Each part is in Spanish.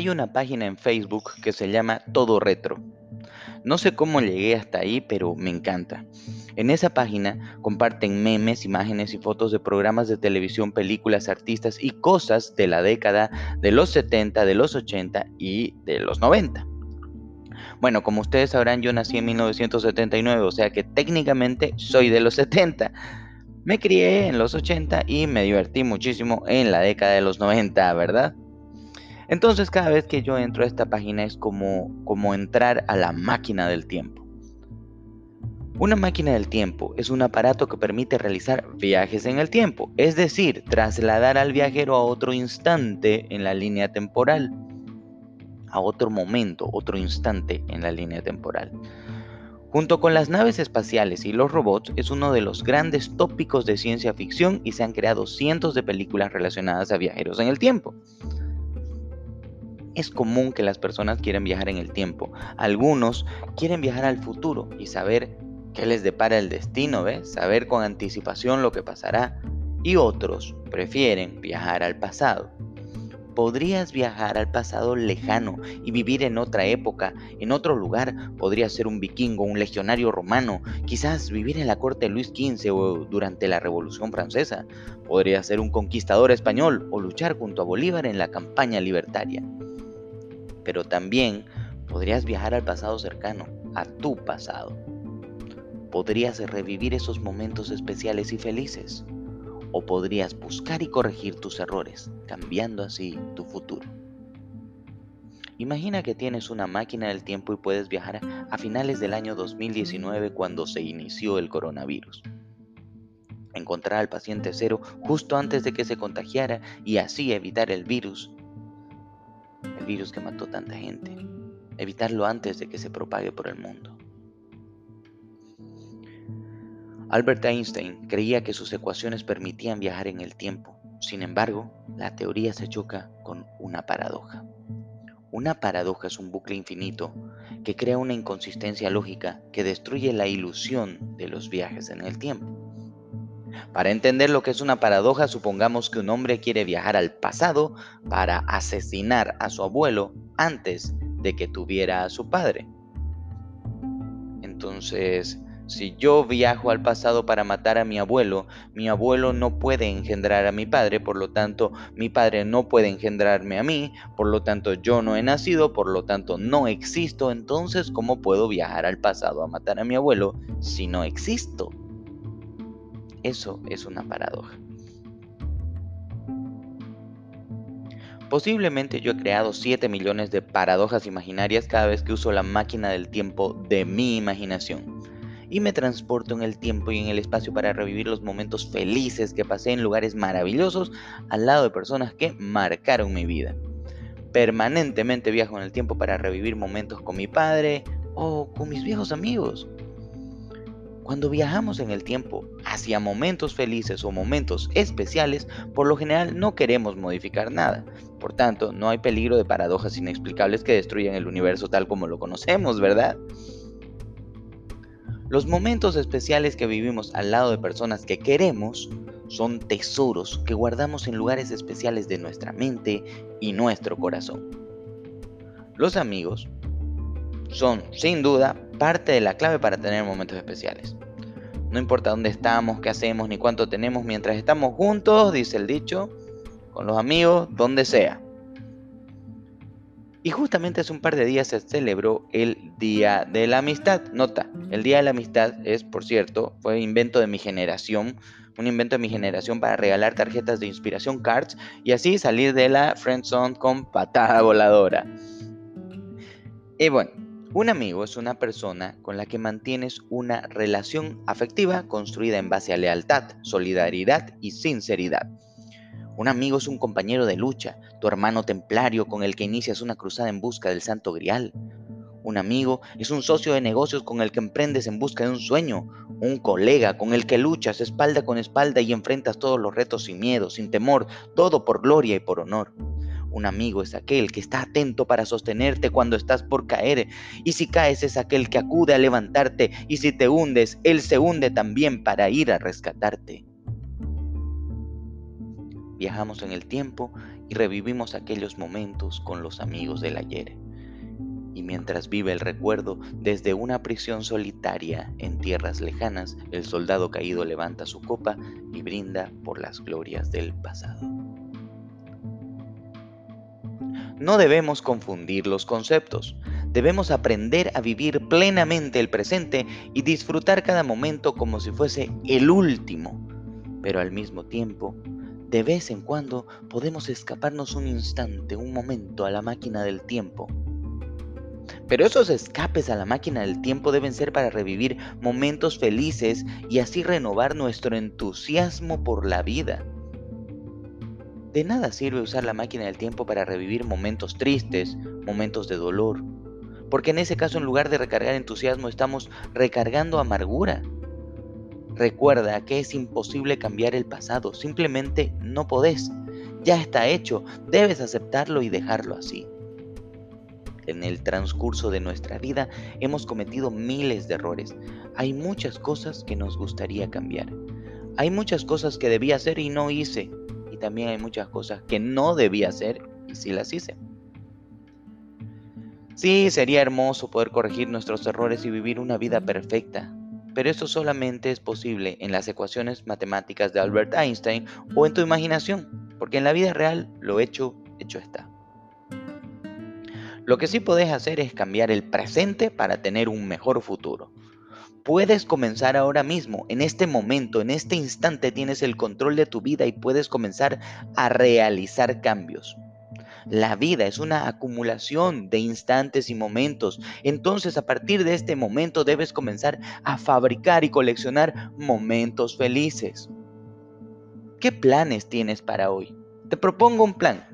hay una página en Facebook que se llama Todo Retro. No sé cómo llegué hasta ahí, pero me encanta. En esa página comparten memes, imágenes y fotos de programas de televisión, películas, artistas y cosas de la década de los 70, de los 80 y de los 90. Bueno, como ustedes sabrán, yo nací en 1979, o sea que técnicamente soy de los 70. Me crié en los 80 y me divertí muchísimo en la década de los 90, ¿verdad? Entonces cada vez que yo entro a esta página es como, como entrar a la máquina del tiempo. Una máquina del tiempo es un aparato que permite realizar viajes en el tiempo, es decir, trasladar al viajero a otro instante en la línea temporal, a otro momento, otro instante en la línea temporal. Junto con las naves espaciales y los robots es uno de los grandes tópicos de ciencia ficción y se han creado cientos de películas relacionadas a viajeros en el tiempo. Es común que las personas quieran viajar en el tiempo. Algunos quieren viajar al futuro y saber qué les depara el destino, ¿ves? Saber con anticipación lo que pasará. Y otros prefieren viajar al pasado. Podrías viajar al pasado lejano y vivir en otra época, en otro lugar. Podrías ser un vikingo, un legionario romano, quizás vivir en la corte de Luis XV o durante la Revolución Francesa. Podrías ser un conquistador español o luchar junto a Bolívar en la campaña libertaria pero también podrías viajar al pasado cercano, a tu pasado. Podrías revivir esos momentos especiales y felices, o podrías buscar y corregir tus errores, cambiando así tu futuro. Imagina que tienes una máquina del tiempo y puedes viajar a finales del año 2019 cuando se inició el coronavirus. Encontrar al paciente cero justo antes de que se contagiara y así evitar el virus virus que mató tanta gente, evitarlo antes de que se propague por el mundo. Albert Einstein creía que sus ecuaciones permitían viajar en el tiempo. Sin embargo, la teoría se choca con una paradoja. Una paradoja es un bucle infinito que crea una inconsistencia lógica que destruye la ilusión de los viajes en el tiempo. Para entender lo que es una paradoja, supongamos que un hombre quiere viajar al pasado para asesinar a su abuelo antes de que tuviera a su padre. Entonces, si yo viajo al pasado para matar a mi abuelo, mi abuelo no puede engendrar a mi padre, por lo tanto mi padre no puede engendrarme a mí, por lo tanto yo no he nacido, por lo tanto no existo, entonces ¿cómo puedo viajar al pasado a matar a mi abuelo si no existo? Eso es una paradoja. Posiblemente yo he creado 7 millones de paradojas imaginarias cada vez que uso la máquina del tiempo de mi imaginación. Y me transporto en el tiempo y en el espacio para revivir los momentos felices que pasé en lugares maravillosos al lado de personas que marcaron mi vida. Permanentemente viajo en el tiempo para revivir momentos con mi padre o con mis viejos amigos. Cuando viajamos en el tiempo hacia momentos felices o momentos especiales, por lo general no queremos modificar nada. Por tanto, no hay peligro de paradojas inexplicables que destruyan el universo tal como lo conocemos, ¿verdad? Los momentos especiales que vivimos al lado de personas que queremos son tesoros que guardamos en lugares especiales de nuestra mente y nuestro corazón. Los amigos son, sin duda, parte de la clave para tener momentos especiales. No importa dónde estamos, qué hacemos, ni cuánto tenemos, mientras estamos juntos, dice el dicho, con los amigos, donde sea. Y justamente hace un par de días se celebró el Día de la Amistad. Nota, el Día de la Amistad es, por cierto, fue invento de mi generación, un invento de mi generación para regalar tarjetas de inspiración cards y así salir de la friendzone con patada voladora. Y bueno, un amigo es una persona con la que mantienes una relación afectiva construida en base a lealtad, solidaridad y sinceridad. Un amigo es un compañero de lucha, tu hermano templario con el que inicias una cruzada en busca del santo grial. Un amigo es un socio de negocios con el que emprendes en busca de un sueño, un colega con el que luchas espalda con espalda y enfrentas todos los retos sin miedo, sin temor, todo por gloria y por honor. Un amigo es aquel que está atento para sostenerte cuando estás por caer. Y si caes es aquel que acude a levantarte. Y si te hundes, Él se hunde también para ir a rescatarte. Viajamos en el tiempo y revivimos aquellos momentos con los amigos del ayer. Y mientras vive el recuerdo, desde una prisión solitaria en tierras lejanas, el soldado caído levanta su copa y brinda por las glorias del pasado. No debemos confundir los conceptos. Debemos aprender a vivir plenamente el presente y disfrutar cada momento como si fuese el último. Pero al mismo tiempo, de vez en cuando podemos escaparnos un instante, un momento a la máquina del tiempo. Pero esos escapes a la máquina del tiempo deben ser para revivir momentos felices y así renovar nuestro entusiasmo por la vida. De nada sirve usar la máquina del tiempo para revivir momentos tristes, momentos de dolor, porque en ese caso en lugar de recargar entusiasmo estamos recargando amargura. Recuerda que es imposible cambiar el pasado, simplemente no podés. Ya está hecho, debes aceptarlo y dejarlo así. En el transcurso de nuestra vida hemos cometido miles de errores. Hay muchas cosas que nos gustaría cambiar. Hay muchas cosas que debía hacer y no hice también hay muchas cosas que no debía hacer y sí las hice. Sí, sería hermoso poder corregir nuestros errores y vivir una vida perfecta, pero eso solamente es posible en las ecuaciones matemáticas de Albert Einstein o en tu imaginación, porque en la vida real lo hecho, hecho está. Lo que sí podés hacer es cambiar el presente para tener un mejor futuro. Puedes comenzar ahora mismo, en este momento, en este instante tienes el control de tu vida y puedes comenzar a realizar cambios. La vida es una acumulación de instantes y momentos. Entonces a partir de este momento debes comenzar a fabricar y coleccionar momentos felices. ¿Qué planes tienes para hoy? Te propongo un plan.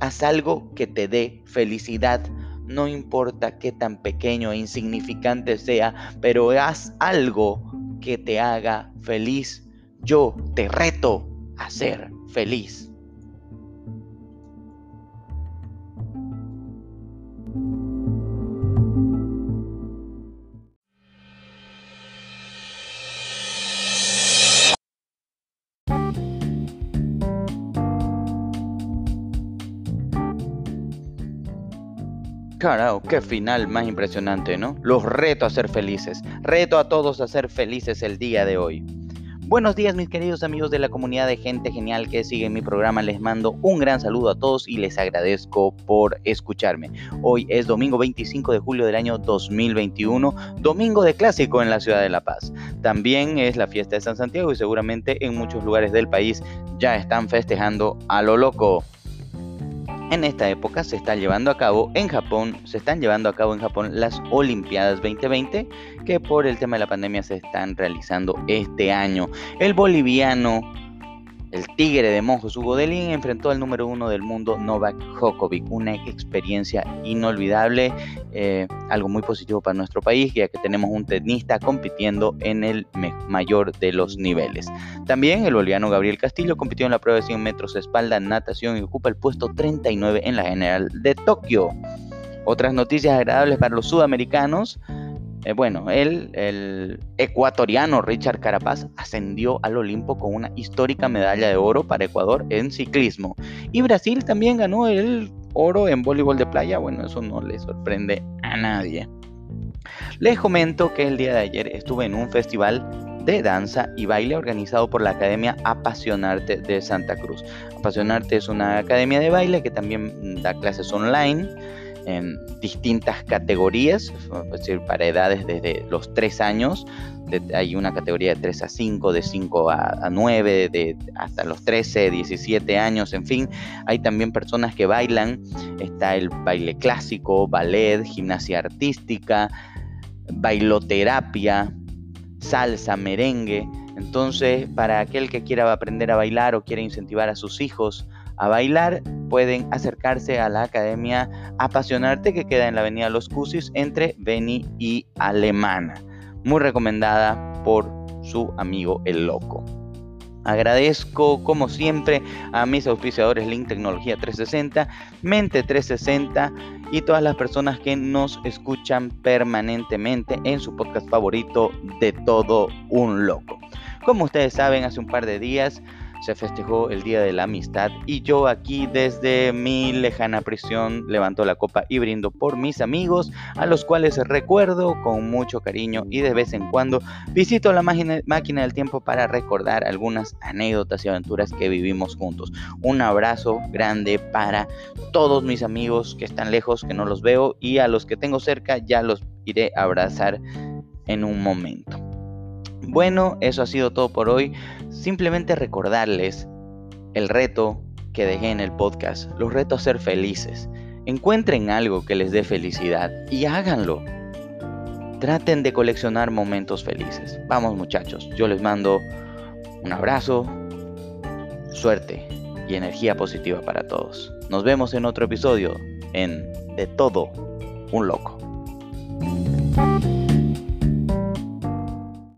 Haz algo que te dé felicidad no importa qué tan pequeño e insignificante sea, pero haz algo que te haga feliz. Yo te reto a ser feliz. Carajo, qué final más impresionante, ¿no? Los reto a ser felices. Reto a todos a ser felices el día de hoy. Buenos días mis queridos amigos de la comunidad de gente genial que sigue mi programa. Les mando un gran saludo a todos y les agradezco por escucharme. Hoy es domingo 25 de julio del año 2021, domingo de clásico en la ciudad de La Paz. También es la fiesta de San Santiago y seguramente en muchos lugares del país ya están festejando a lo loco en esta época se está llevando a cabo en Japón, se están llevando a cabo en Japón las Olimpiadas 2020 que por el tema de la pandemia se están realizando este año. El boliviano el tigre de Monjos Hugo Delin enfrentó al número uno del mundo Novak Djokovic, una experiencia inolvidable, eh, algo muy positivo para nuestro país, ya que tenemos un tenista compitiendo en el mayor de los niveles. También el boliviano Gabriel Castillo compitió en la prueba de 100 metros de espalda, natación y ocupa el puesto 39 en la general de Tokio. Otras noticias agradables para los sudamericanos. Eh, bueno, él, el ecuatoriano Richard Carapaz ascendió al Olimpo con una histórica medalla de oro para Ecuador en ciclismo. Y Brasil también ganó el oro en voleibol de playa. Bueno, eso no le sorprende a nadie. Les comento que el día de ayer estuve en un festival de danza y baile organizado por la Academia Apasionarte de Santa Cruz. Apasionarte es una academia de baile que también da clases online en distintas categorías, es decir, para edades desde los 3 años, hay una categoría de 3 a 5, de 5 a, 9, de, hasta los 13, 17 años, en fin, hay también personas que bailan, está el baile clásico, ballet, gimnasia artística, bailoterapia, salsa, merengue, entonces, para aquel que quiera aprender a bailar o quiera incentivar a sus hijos a bailar, pueden acercarse a la Academia Apasionarte que queda en la Avenida Los Cusis entre Beni y Alemana. Muy recomendada por su amigo El Loco. Agradezco como siempre a mis auspiciadores Link Tecnología 360, Mente 360 y todas las personas que nos escuchan permanentemente en su podcast favorito de todo un loco. Como ustedes saben, hace un par de días se festejó el Día de la Amistad y yo aquí desde mi lejana prisión levanto la copa y brindo por mis amigos, a los cuales recuerdo con mucho cariño y de vez en cuando visito la máquina del tiempo para recordar algunas anécdotas y aventuras que vivimos juntos. Un abrazo grande para todos mis amigos que están lejos, que no los veo y a los que tengo cerca ya los iré a abrazar en un momento. Bueno, eso ha sido todo por hoy. Simplemente recordarles el reto que dejé en el podcast, los retos a ser felices. Encuentren algo que les dé felicidad y háganlo. Traten de coleccionar momentos felices. Vamos muchachos, yo les mando un abrazo, suerte y energía positiva para todos. Nos vemos en otro episodio en De todo un loco.